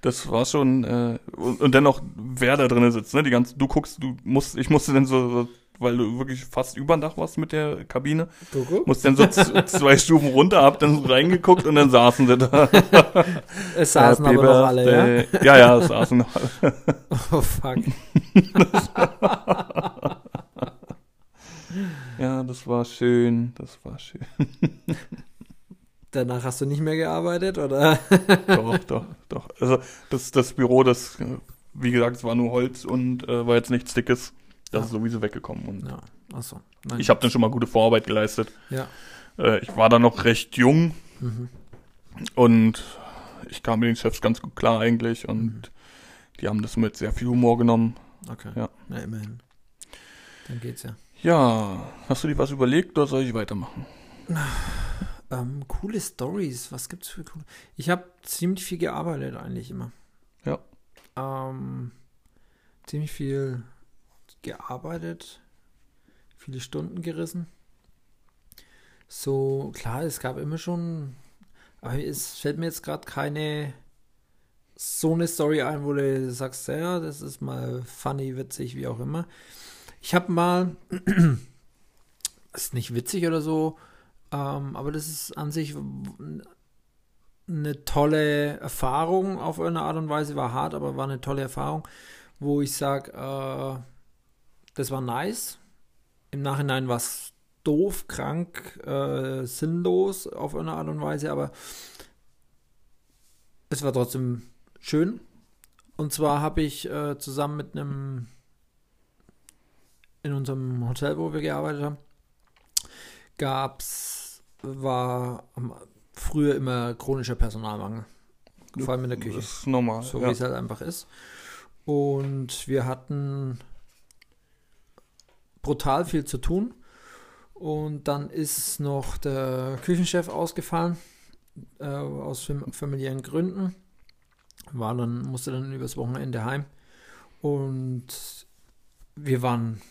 Das war schon, äh, und, und dann noch, wer da drinnen sitzt, ne? Die ganze, du guckst, du musst, ich musste dann so, so weil du wirklich fast über dem Dach warst mit der Kabine, Guck, musste dann so zwei Stufen runter, hab dann so reingeguckt und dann saßen sie da. Es saßen aber noch alle, ja? Birthday. ja? Ja, es saßen noch alle. Oh, fuck. Ja, das war schön, das war schön. Danach hast du nicht mehr gearbeitet, oder? Doch, doch, doch. Also das, das Büro, das, wie gesagt, es war nur Holz und äh, war jetzt nichts Dickes. Das Ja. ist sowieso weggekommen. Und Ja, achso. Nein. ich habe dann schon mal gute Vorarbeit geleistet. Ja. Äh, ich war da noch recht jung Mhm. und ich kam mit den Chefs ganz gut klar eigentlich und Mhm. die haben das mit sehr viel Humor genommen. Okay. Ja. Na, immerhin. Dann geht's ja. Ja, hast du dir was überlegt oder soll ich weitermachen? Ähm, coole Stories. Was gibt's für coole? Ich habe ziemlich viel gearbeitet eigentlich immer. Ja. Ähm, ziemlich viel gearbeitet, viele Stunden gerissen. So klar, es gab immer schon, aber es fällt mir jetzt gerade keine so eine Story ein, wo du sagst, ja, das ist mal funny, witzig, wie auch immer. Ich habe mal, ist nicht witzig oder so, ähm, aber das ist an sich eine tolle Erfahrung auf irgendeine Art und Weise. War hart, aber war eine tolle Erfahrung, wo ich sage, äh, das war nice. Im Nachhinein war es doof, krank, äh, sinnlos auf irgendeine Art und Weise, aber es war trotzdem schön. Und zwar habe ich äh, zusammen mit einem in unserem Hotel, wo wir gearbeitet haben, gab's, war am, früher immer chronischer Personalmangel. Vor allem in der Küche. Das ist normal. So ja. wie es halt einfach ist. Und wir hatten brutal viel zu tun. Und dann ist noch der Küchenchef ausgefallen, äh, aus fam familiären Gründen. War dann, musste dann übers Wochenende heim. Und wir waren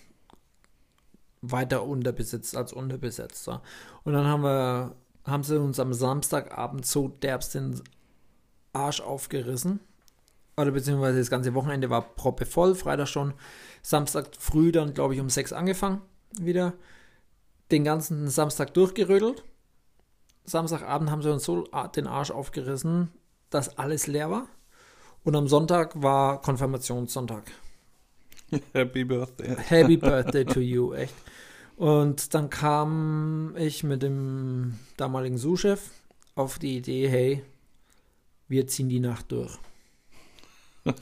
weiter unterbesetzt als unterbesetzter. Und dann haben wir, haben sie uns am Samstagabend so derbst den Arsch aufgerissen. Oder beziehungsweise das ganze Wochenende war proppe voll, Freitag schon. Samstag früh dann, glaube ich, um sechs angefangen wieder. Den ganzen Samstag durchgerödelt. Samstagabend haben sie uns so den Arsch aufgerissen, dass alles leer war. Und am Sonntag war Konfirmationssonntag. Happy Birthday. Happy Birthday to you, echt. Und dann kam ich mit dem damaligen Sous-Chef auf die Idee, hey, wir ziehen die Nacht durch. und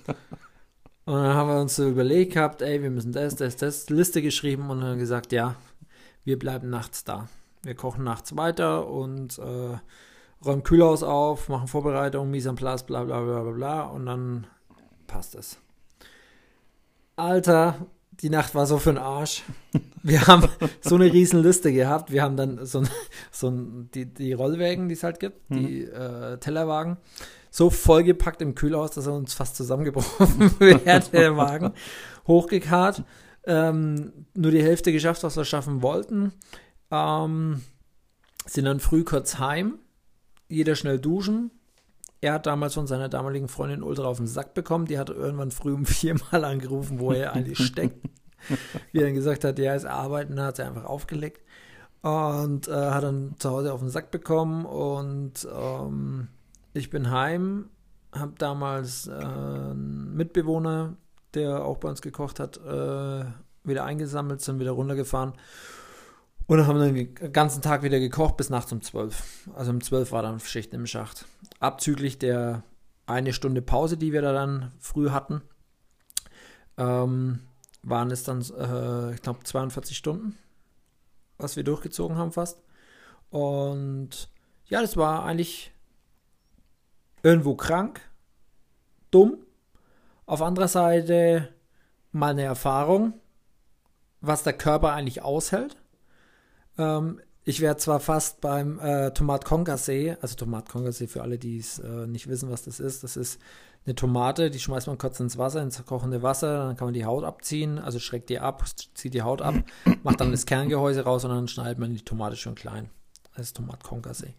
dann haben wir uns so überlegt gehabt, ey, wir müssen das, das, das, Liste geschrieben und dann gesagt, ja, wir bleiben nachts da. Wir kochen nachts weiter und äh, räumen Kühlhaus auf, machen Vorbereitung, Mise en place, bla bla bla bla bla und dann passt es. Alter, die Nacht war so für den Arsch. Wir haben so eine riesen Liste gehabt. Wir haben dann so, ein, so ein, die, die Rollwägen, die es halt gibt, die äh, Tellerwagen, so vollgepackt im Kühlhaus, dass er uns fast zusammengebrochen wäre, der Wagen. Hochgekarrt. Ähm, nur die Hälfte geschafft, was wir schaffen wollten. Ähm, sind dann früh kurz heim. Jeder schnell duschen. Er hat damals von seiner damaligen Freundin ultra auf den Sack bekommen. Die hat irgendwann früh um viermal angerufen, wo er eigentlich steckt. Wie er dann gesagt hat, ja, ist arbeiten, hat er einfach aufgelegt. Und äh, hat dann zu Hause auf den Sack bekommen. Und ähm, ich bin heim, habe damals äh, einen Mitbewohner, der auch bei uns gekocht hat, äh, wieder eingesammelt, sind wieder runtergefahren. Und dann haben wir den ganzen Tag wieder gekocht bis nachts um 12. Also um 12 war dann Schicht im Schacht. Abzüglich der eine Stunde Pause, die wir da dann früh hatten, ähm, waren es dann, äh, ich glaube, 42 Stunden, was wir durchgezogen haben fast. Und ja, das war eigentlich irgendwo krank, dumm. Auf anderer Seite mal eine Erfahrung, was der Körper eigentlich aushält. Ähm, ich wäre zwar fast beim äh, Tomat Concassé, also Tomat Concassé für alle, die es äh, nicht wissen, was das ist. Das ist eine Tomate, die schmeißt man kurz ins Wasser, ins kochende Wasser, dann kann man die Haut abziehen, also schreckt die ab, zieht die Haut ab, macht dann das Kerngehäuse raus und dann schneidet man die Tomate schon klein. Das ist Tomat Concassé.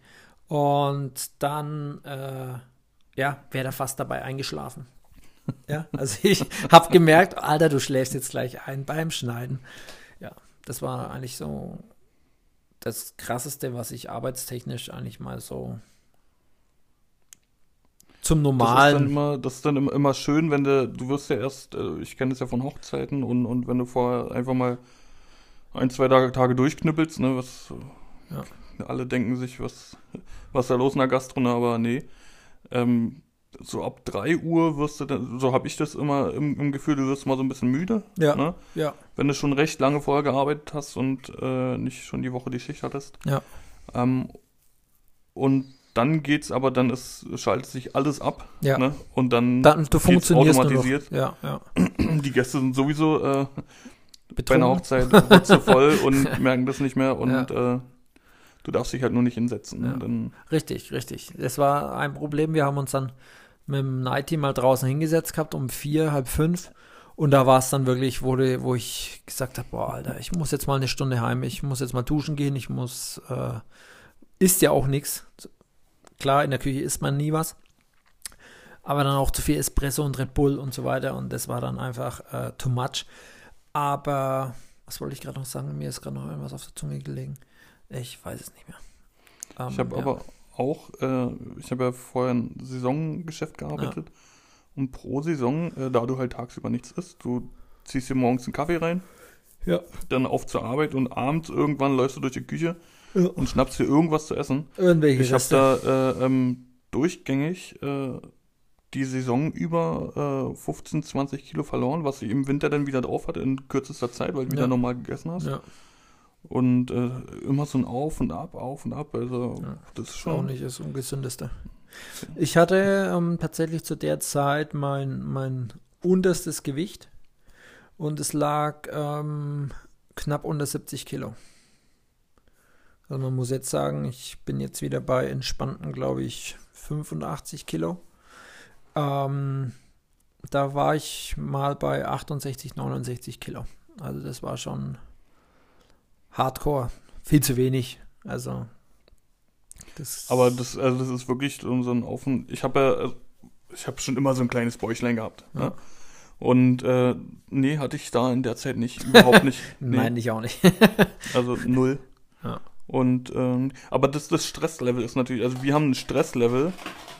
Und dann, äh, ja, wäre da fast dabei eingeschlafen. Ja, also ich habe gemerkt, Alter, du schläfst jetzt gleich ein beim Schneiden. Ja, das war eigentlich so das krasseste, was ich arbeitstechnisch eigentlich mal so zum Das ist dann normalen. immer, das ist dann immer, schön, wenn du, du wirst ja erst, äh, ich kenne das ja von Hochzeiten und, und wenn du vorher einfach mal ein, zwei Tage, Tage durchknüppelst, ne, was Ja. alle denken sich, was, was ist da los in der Gastro, ne, aber nee. Ähm, so ab 3 Uhr wirst du dann, so habe ich das immer im, im Gefühl, du wirst mal so ein bisschen müde. Ja. Ne? Ja, Wenn du schon recht lange vorher gearbeitet hast und äh, nicht schon die Woche die Schicht hattest. Ja. Ähm, und dann geht's aber, dann ist, schaltet sich alles ab. Ja. Ne? Und dann, Dann, du funktionierst automatisiert. Ja, ja. Die Gäste sind sowieso äh, bei einer. Hochzeit voll und merken das nicht mehr und äh, du darfst dich halt nur nicht hinsetzen. Ja. Und dann, Richtig, richtig. Das war ein Problem. Wir haben uns dann mit dem Night Team mal draußen hingesetzt gehabt um vier, halb fünf. Und da war es dann wirklich, wo, die- wo ich gesagt habe, boah, Alter, ich muss jetzt mal eine Stunde heim, ich muss jetzt mal duschen gehen, ich muss, äh, isst ja auch nichts. Klar, in der Küche isst man nie was. Aber dann auch zu viel Espresso und Red Bull und so weiter. Und das war dann einfach äh, too much. Aber, was wollte ich gerade noch sagen? Mir ist gerade noch irgendwas auf der Zunge gelegen. Ich weiß es nicht mehr. Ähm, ich habe ja. aber auch, äh, ich habe ja vorher ein Saisongeschäft gearbeitet. Und pro Saison, äh, da du halt tagsüber nichts isst, du ziehst dir morgens einen Kaffee rein, Ja. dann auf zur Arbeit und abends irgendwann läufst du durch die Küche Ja. und schnappst dir irgendwas zu essen. Irgendwelche Ich habe da äh, ähm, durchgängig äh, die Saison über äh, 15, 20 Kilo verloren, was ich im Winter dann wieder drauf hatte in kürzester Zeit, weil du wieder Ja. normal gegessen hast. Ja, Und äh, immer so ein Auf und Ab, Auf und Ab. Also Ja. das ist auch schon. nicht das Ungesündeste. Ich hatte ähm, tatsächlich zu der Zeit mein, mein unterstes Gewicht und es lag ähm, knapp unter 70 Kilo. Also man muss jetzt sagen, ich bin jetzt wieder bei entspannten, glaube ich, 85 Kilo. Ähm, da war ich mal bei 68, 69 Kilo. Also das war schon hardcore. Viel zu wenig. Also das Aber das, also das ist wirklich so ein und Ich habe ja, also, ich habe schon immer so ein kleines Bäuchlein gehabt. Ja. Ne? Und äh, nee, hatte ich da in der Zeit nicht. Überhaupt nicht. Nee. Nein, ich auch nicht. Also null. Ja. Und ähm, aber das, das Stresslevel ist natürlich, also wir haben ein Stresslevel,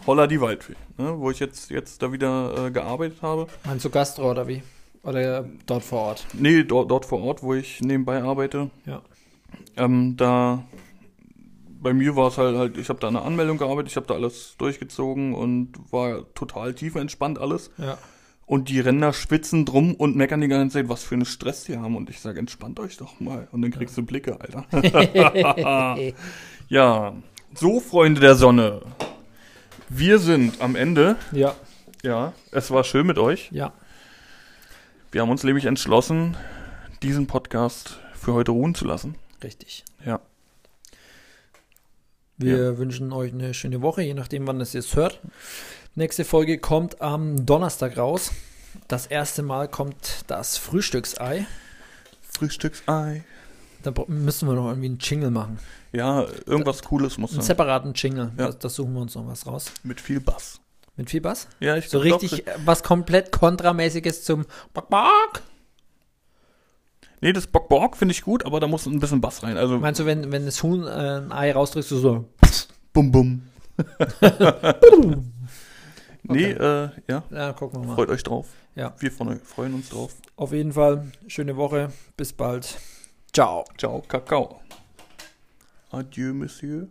holla die Waldfee, ne? wo ich jetzt, jetzt da wieder äh, gearbeitet habe. Meinst du Gastro oder wie? Oder dort vor Ort? Nee, dort, dort vor Ort, wo ich nebenbei arbeite. Ja. Ähm, da bei mir war es halt, halt ich habe da eine Anmeldung gearbeitet, ich habe da alles durchgezogen und war total tief entspannt alles. Ja. Und die Ränder schwitzen drum und meckern die ganze Zeit, was für einen Stress die haben. Und ich sage, entspannt euch doch mal. Und dann kriegst du Blicke, Alter. ja, so Freunde der Sonne. Wir sind am Ende. ja. Ja, es war schön mit euch. Ja. Wir haben uns nämlich entschlossen, diesen Podcast für heute ruhen zu lassen. Richtig. Ja. Wir wünschen euch eine schöne Woche, je nachdem, wann es jetzt hört. Nächste Folge kommt am Donnerstag raus. Das erste Mal kommt das Frühstücksei. Frühstücksei. Da müssen wir noch irgendwie einen Jingle machen. Ja, irgendwas Cooles muss Einen sein. separaten Jingle. Ja. Das, das suchen wir uns noch was raus. Mit viel Bass. Mit viel Bass? Ja, ich So glaub, richtig äh, was komplett kontramäßiges zum Bock, Bock. Nee, das Bock Bock finde ich gut, aber da muss ein bisschen Bass rein. Also Meinst du, wenn, wenn das Huhn äh, ein Ei rausdrückst, du so. bum bum. Nee, äh, ja, Ja, gucken wir mal. freut euch drauf. Ja. Wir von, freuen uns drauf. Auf jeden Fall, schöne Woche. Bis bald. Ciao. Ciao, Kakao. Adieu, Monsieur.